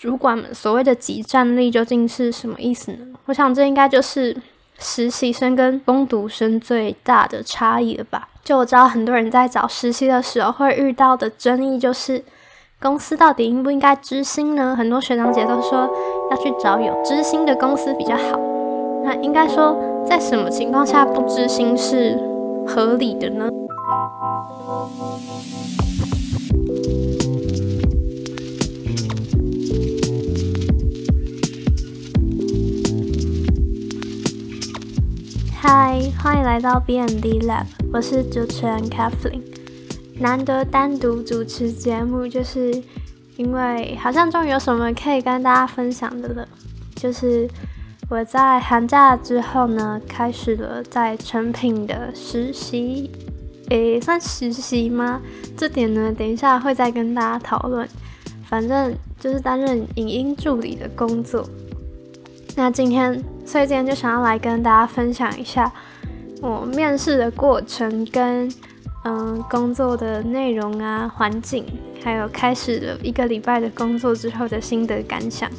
主管们所谓的挤占力究竟是什么意思呢？我想这应该就是实习生跟攻读生最大的差异了吧。就我知道很多人在找实习的时候会遇到的争议就是，公司到底应不应该知心呢？很多学长姐都说要去找有知心的公司比较好。那应该说，在什么情况下不知心是合理的呢？嗨，欢迎来到 B N D Lab，我是主持人 Kathleen。难得单独主持节目，就是因为好像终于有什么可以跟大家分享的了。就是我在寒假之后呢，开始了在成品的实习，诶，算实习吗？这点呢，等一下会再跟大家讨论。反正就是担任影音助理的工作。那今天。所以今天就想要来跟大家分享一下我面试的过程，跟嗯工作的内容啊、环境，还有开始了一个礼拜的工作之后的心得感想。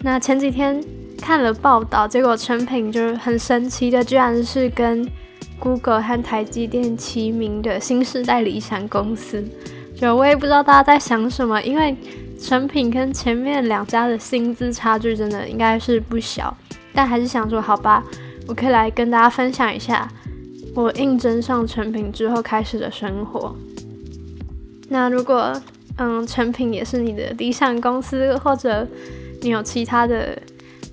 那前几天看了报道，结果成品就是很神奇的，居然是跟 Google 和台积电齐名的新时代理想公司。就我也不知道大家在想什么，因为。成品跟前面两家的薪资差距真的应该是不小，但还是想说，好吧，我可以来跟大家分享一下我应征上成品之后开始的生活。那如果嗯成品也是你的理想公司，或者你有其他的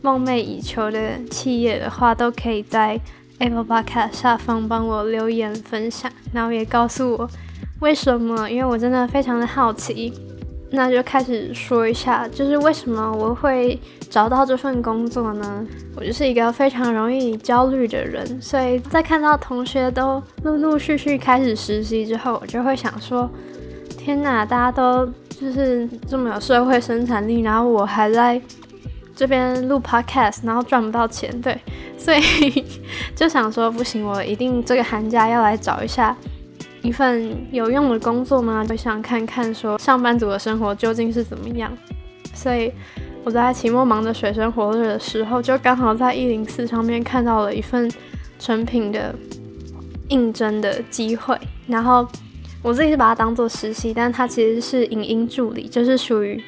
梦寐以求的企业的话，都可以在 Apple Podcast 下方帮我留言分享，然后也告诉我为什么，因为我真的非常的好奇。那就开始说一下，就是为什么我会找到这份工作呢？我就是一个非常容易焦虑的人，所以在看到同学都陆陆续续开始实习之后，我就会想说：天哪，大家都就是这么有社会生产力，然后我还在这边录 podcast，然后赚不到钱，对，所以就想说不行，我一定这个寒假要来找一下。一份有用的工作吗？就想看看说上班族的生活究竟是怎么样。所以我在期末忙着水深火热的时候，就刚好在一零四上面看到了一份成品的应征的机会。然后我自己是把它当做实习，但它其实是影音助理，就是属于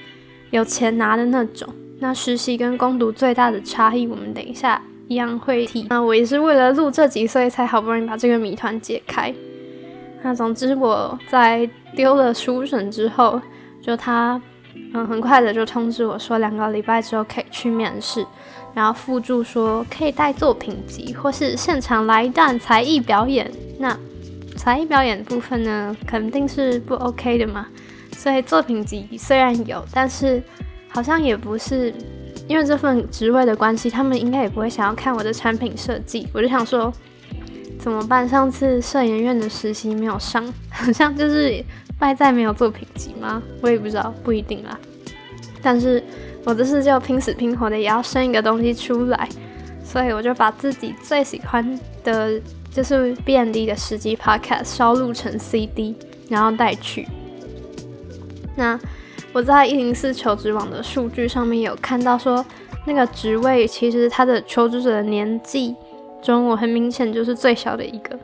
有钱拿的那种。那实习跟攻读最大的差异，我们等一下一样会提。那我也是为了录这集，所以才好不容易把这个谜团解开。那总之，我在丢了书审之后，就他嗯很快的就通知我说，两个礼拜之后可以去面试，然后附注说可以带作品集或是现场来一段才艺表演。那才艺表演部分呢，肯定是不 OK 的嘛。所以作品集虽然有，但是好像也不是因为这份职位的关系，他们应该也不会想要看我的产品设计。我就想说。怎么办？上次摄影院的实习没有上，好像就是败在没有作品集吗？我也不知道，不一定啦。但是我这次就拼死拼活的也要生一个东西出来，所以我就把自己最喜欢的就是 B N D 的实际 Podcast 烧录成 C D，然后带去。那我在一零四求职网的数据上面有看到说，那个职位其实他的求职者的年纪。中我很明显就是最小的一个，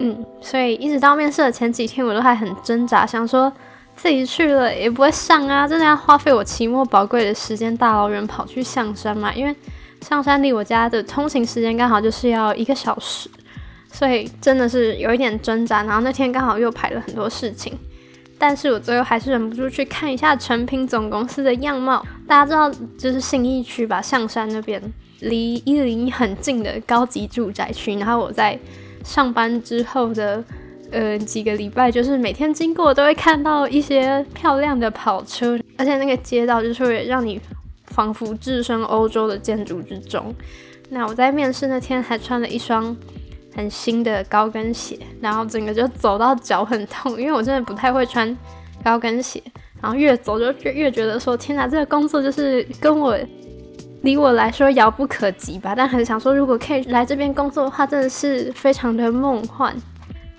嗯，所以一直到面试的前几天，我都还很挣扎，想说自己去了也不会上啊，真的要花费我期末宝贵的时间，大老远跑去象山嘛？因为象山离我家的通勤时间刚好就是要一个小时，所以真的是有一点挣扎。然后那天刚好又排了很多事情，但是我最后还是忍不住去看一下成品总公司的样貌。大家知道，就是信义区吧，象山那边。离一零一很近的高级住宅区，然后我在上班之后的呃几个礼拜，就是每天经过都会看到一些漂亮的跑车，而且那个街道就是会让你仿佛置身欧洲的建筑之中。那我在面试那天还穿了一双很新的高跟鞋，然后整个就走到脚很痛，因为我真的不太会穿高跟鞋，然后越走就越越觉得说天哪，这个工作就是跟我。离我来说遥不可及吧，但很想说，如果可以来这边工作的话，真的是非常的梦幻。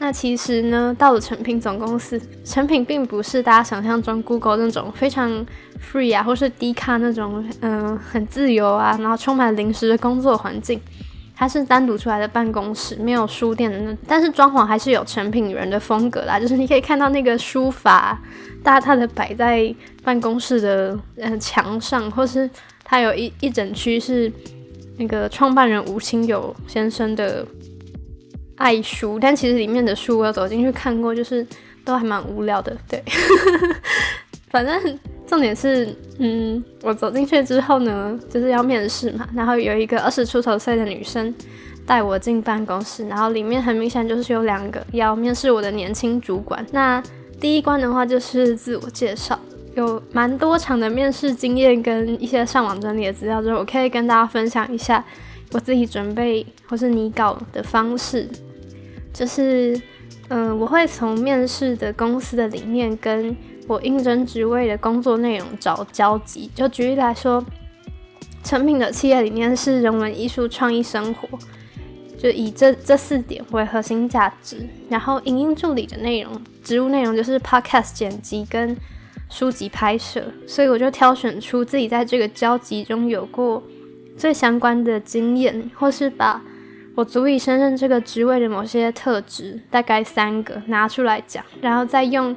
那其实呢，到了成品总公司，成品并不是大家想象中 Google 那种非常 free 啊，或是低卡那种，嗯，很自由啊，然后充满零食的工作环境。它是单独出来的办公室，没有书店的那，但是装潢还是有成品人的风格啦，就是你可以看到那个书法大大的摆在办公室的嗯墙上，或是它有一一整区是那个创办人吴清友先生的。爱书，但其实里面的书我有走进去看过，就是都还蛮无聊的。对，反正重点是，嗯，我走进去之后呢，就是要面试嘛，然后有一个二十出头岁的女生带我进办公室，然后里面很明显就是有两个要面试我的年轻主管。那第一关的话就是自我介绍，有蛮多场的面试经验跟一些上网整理的资料之后，我可以跟大家分享一下我自己准备或是拟稿的方式。就是，嗯，我会从面试的公司的理念跟我应征职位的工作内容找交集。就举例来说，成品的企业理念是人文、艺术、创意、生活，就以这这四点为核心价值。然后，影音助理的内容、职务内容就是 podcast 剪辑跟书籍拍摄。所以，我就挑选出自己在这个交集中有过最相关的经验，或是把。我足以胜任这个职位的某些特质，大概三个拿出来讲，然后再用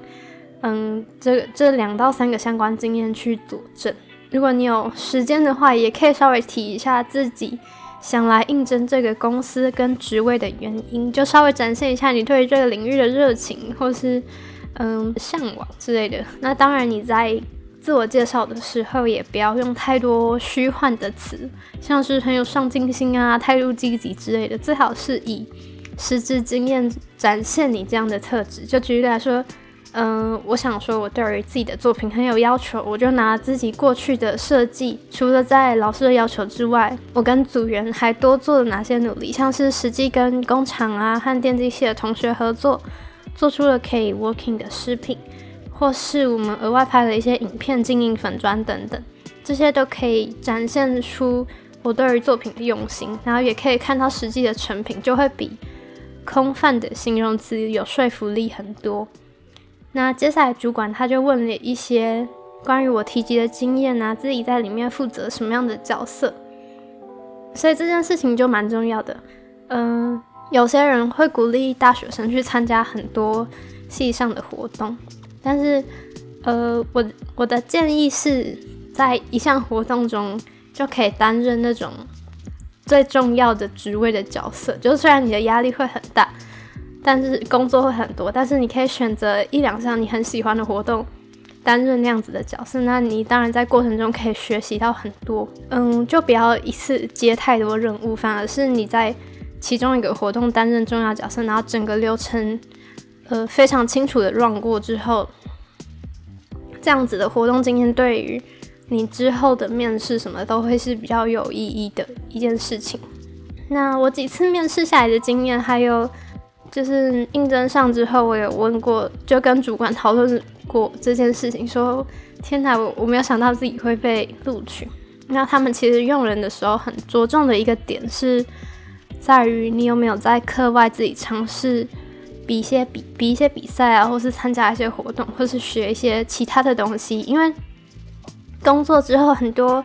嗯这这两到三个相关经验去佐证。如果你有时间的话，也可以稍微提一下自己想来应征这个公司跟职位的原因，就稍微展现一下你对这个领域的热情或是嗯向往之类的。那当然你在。自我介绍的时候，也不要用太多虚幻的词，像是很有上进心啊、态度积极之类的。最好是以实质经验展现你这样的特质。就举例来说，嗯，我想说我对于自己的作品很有要求，我就拿自己过去的设计，除了在老师的要求之外，我跟组员还多做了哪些努力，像是实际跟工厂啊和电机系的同学合作，做出了可以 working 的饰品。或是我们额外拍了一些影片、经营粉砖等等，这些都可以展现出我对于作品的用心，然后也可以看到实际的成品，就会比空泛的形容词有说服力很多。那接下来主管他就问了一些关于我提及的经验啊，自己在里面负责什么样的角色，所以这件事情就蛮重要的。嗯，有些人会鼓励大学生去参加很多系上的活动。但是，呃，我我的建议是在一项活动中就可以担任那种最重要的职位的角色。就虽然你的压力会很大，但是工作会很多，但是你可以选择一两项你很喜欢的活动，担任那样子的角色。那你当然在过程中可以学习到很多。嗯，就不要一次接太多任务，反而是你在其中一个活动担任重要角色，然后整个流程。呃，非常清楚的 run 过之后，这样子的活动经验对于你之后的面试什么都会是比较有意义的一件事情。那我几次面试下来的经验，还有就是应征上之后，我有问过，就跟主管讨论过这件事情，说天哪，我我没有想到自己会被录取。那他们其实用人的时候很着重的一个点是在于你有没有在课外自己尝试。比一些比比一些比赛啊，或是参加一些活动，或是学一些其他的东西。因为工作之后很多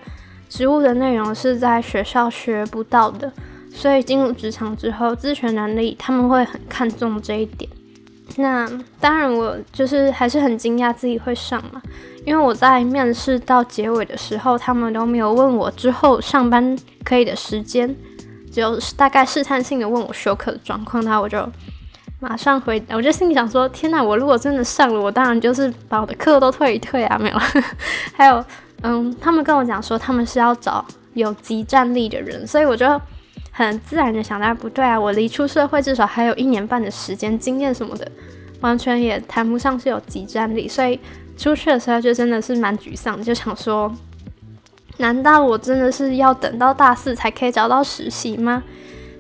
职务的内容是在学校学不到的，所以进入职场之后，自学能力他们会很看重这一点。那当然，我就是还是很惊讶自己会上嘛，因为我在面试到结尾的时候，他们都没有问我之后上班可以的时间，只有大概试探性的问我休课的状况，那我就。马上回，我就心里想说：天哪！我如果真的上了，我当然就是把我的课都退一退啊，没有。还有，嗯，他们跟我讲说他们是要找有极战力的人，所以我就很自然的想到，不对啊，我离出社会至少还有一年半的时间，经验什么的完全也谈不上是有极战力，所以出去的时候就真的是蛮沮丧，就想说：难道我真的是要等到大四才可以找到实习吗？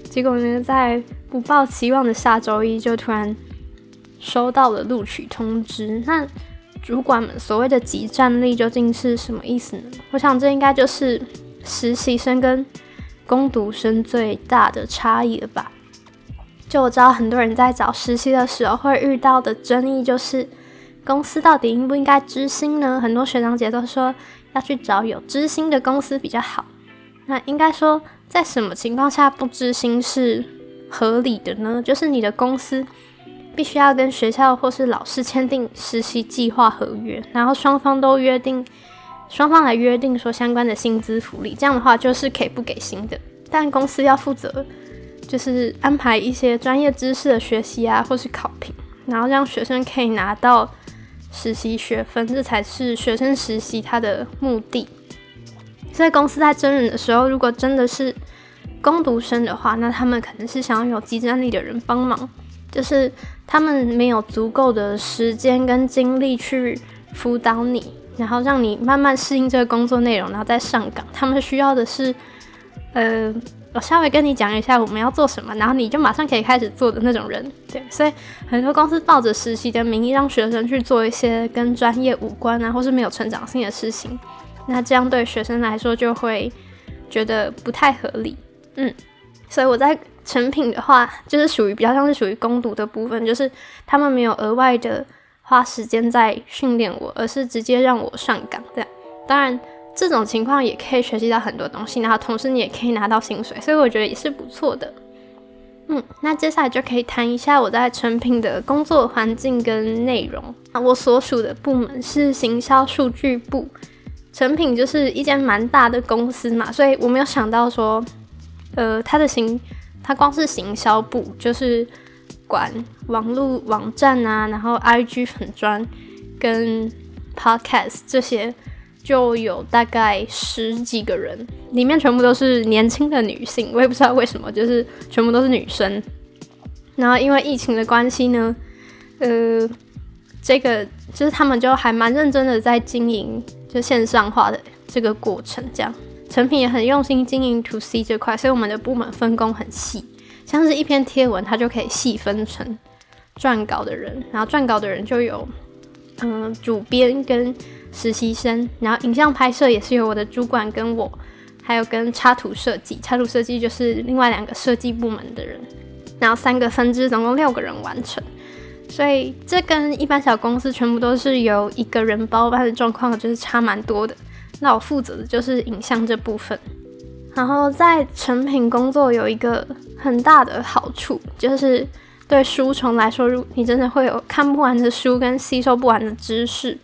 结果呢，在不抱期望的下周一，就突然收到了录取通知。那主管们所谓的集战力究竟是什么意思呢？我想这应该就是实习生跟攻读生最大的差异了吧。就我知道很多人在找实习的时候会遇到的争议就是，公司到底应不应该知心呢？很多学长姐都说要去找有知心的公司比较好。那应该说，在什么情况下不知心是合理的呢？就是你的公司必须要跟学校或是老师签订实习计划合约，然后双方都约定，双方来约定说相关的薪资福利，这样的话就是可以不给薪的。但公司要负责。就是安排一些专业知识的学习啊，或是考评，然后让学生可以拿到实习学分，这才是学生实习他的目的。所以公司在真人的时候，如果真的是攻读生的话，那他们可能是想要有集战力的人帮忙，就是他们没有足够的时间跟精力去辅导你，然后让你慢慢适应这个工作内容，然后再上岗。他们需要的是，呃。我稍微跟你讲一下我们要做什么，然后你就马上可以开始做的那种人，对，所以很多公司抱着实习的名义让学生去做一些跟专业无关啊，或是没有成长性的事情，那这样对学生来说就会觉得不太合理，嗯，所以我在成品的话，就是属于比较像是属于攻读的部分，就是他们没有额外的花时间在训练我，而是直接让我上岗这样，当然。这种情况也可以学习到很多东西，然后同时你也可以拿到薪水，所以我觉得也是不错的。嗯，那接下来就可以谈一下我在成品的工作环境跟内容。啊，我所属的部门是行销数据部，成品就是一间蛮大的公司嘛，所以我没有想到说，呃，它的行，它光是行销部就是管网络网站啊，然后 IG 粉砖跟 Podcast 这些。就有大概十几个人，里面全部都是年轻的女性，我也不知道为什么，就是全部都是女生。然后因为疫情的关系呢，呃，这个就是他们就还蛮认真的在经营就线上化的这个过程，这样成品也很用心经营 to C 这块，所以我们的部门分工很细，像是一篇贴文，它就可以细分成撰稿的人，然后撰稿的人就有嗯主编跟。实习生，然后影像拍摄也是由我的主管跟我，还有跟插图设计，插图设计就是另外两个设计部门的人，然后三个分支，总共六个人完成。所以这跟一般小公司全部都是由一个人包办的状况，就是差蛮多的。那我负责的就是影像这部分。然后在成品工作有一个很大的好处，就是对书虫来说，如你真的会有看不完的书跟吸收不完的知识。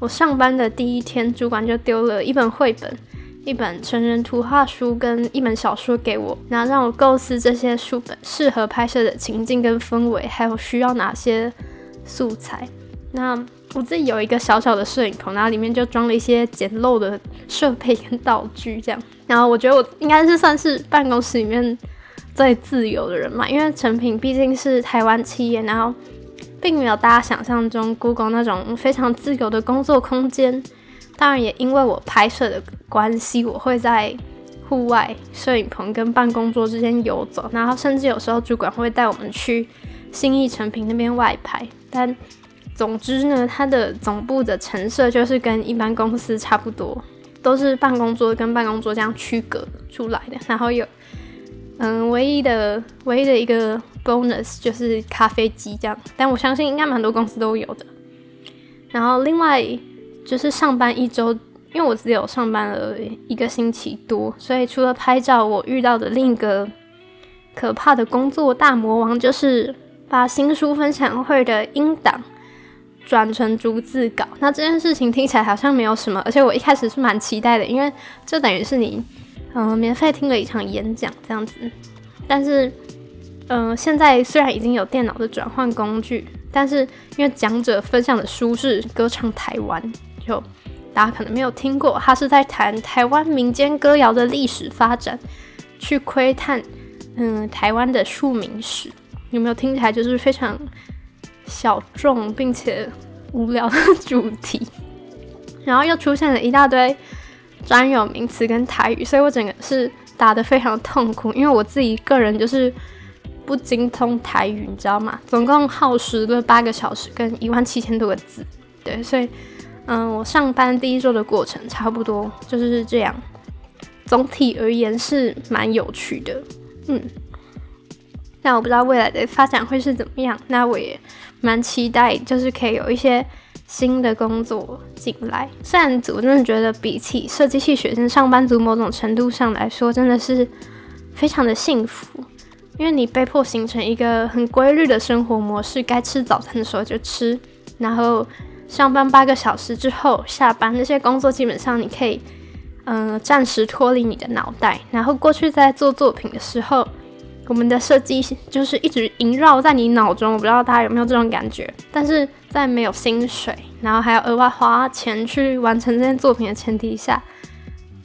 我上班的第一天，主管就丢了一本绘本、一本成人图画书跟一本小说给我，然后让我构思这些书本适合拍摄的情境跟氛围，还有需要哪些素材。那我自己有一个小小的摄影棚，然后里面就装了一些简陋的设备跟道具，这样。然后我觉得我应该是算是办公室里面最自由的人嘛，因为成品毕竟是台湾企业，然后。并没有大家想象中 Google 那种非常自由的工作空间。当然，也因为我拍摄的关系，我会在户外摄影棚跟办公桌之间游走，然后甚至有时候主管会带我们去新义成品那边外拍。但总之呢，它的总部的陈设就是跟一般公司差不多，都是办公桌跟办公桌这样区隔出来的。然后有，嗯，唯一的唯一的一个。bonus 就是咖啡机这样，但我相信应该蛮多公司都有的。然后另外就是上班一周，因为我只有上班了一个星期多，所以除了拍照，我遇到的另一个可怕的工作大魔王就是把新书分享会的音档转成逐字稿。那这件事情听起来好像没有什么，而且我一开始是蛮期待的，因为这等于是你嗯免费听了一场演讲这样子，但是。嗯，现在虽然已经有电脑的转换工具，但是因为讲者分享的书是《歌唱台湾》，就大家可能没有听过，他是在谈台湾民间歌谣的历史发展，去窥探嗯台湾的庶民史，有没有听起来就是非常小众并且无聊的 主题？然后又出现了一大堆专有名词跟台语，所以我整个是打得非常痛苦，因为我自己个人就是。不精通台语，你知道吗？总共耗时了八个小时，跟一万七千多个字。对，所以，嗯，我上班第一周的过程差不多就是这样。总体而言是蛮有趣的，嗯。那我不知道未来的发展会是怎么样，那我也蛮期待，就是可以有一些新的工作进来。虽然我真的觉得比起设计系学生上班族，某种程度上来说，真的是非常的幸福，因为你被迫形成一个很规律的生活模式，该吃早餐的时候就吃，然后上班八个小时之后下班，那些工作基本上你可以嗯暂时脱离你的脑袋，然后过去在做作品的时候。我们的设计就是一直萦绕在你脑中，我不知道大家有没有这种感觉。但是在没有薪水，然后还要额外花钱去完成这件作品的前提下，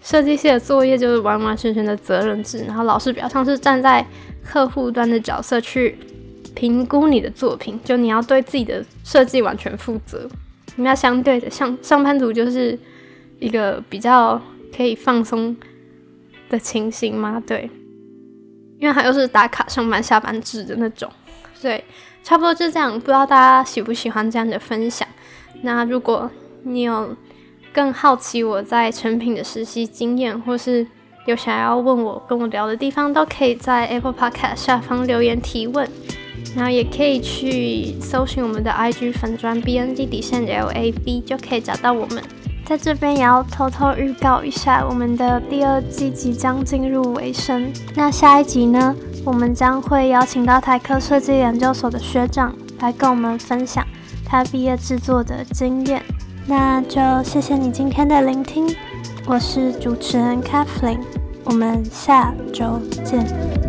设计系的作业就是完完全全的责任制。然后老师比较像是站在客户端的角色去评估你的作品，就你要对自己的设计完全负责。那相对的，像上班族就是一个比较可以放松的情形吗？对。因为他又是打卡上班下班制的那种，对，差不多就这样。不知道大家喜不喜欢这样的分享？那如果你有更好奇我在成品的实习经验，或是有想要问我跟我聊的地方，都可以在 Apple Podcast 下方留言提问。然后也可以去搜寻我们的 IG 粉砖 BND 底线 LAB，就可以找到我们。在这边也要偷偷预告一下，我们的第二季即将进入尾声。那下一集呢，我们将会邀请到台科设计研究所的学长来跟我们分享他毕业制作的经验。那就谢谢你今天的聆听，我是主持人 Kathleen，我们下周见。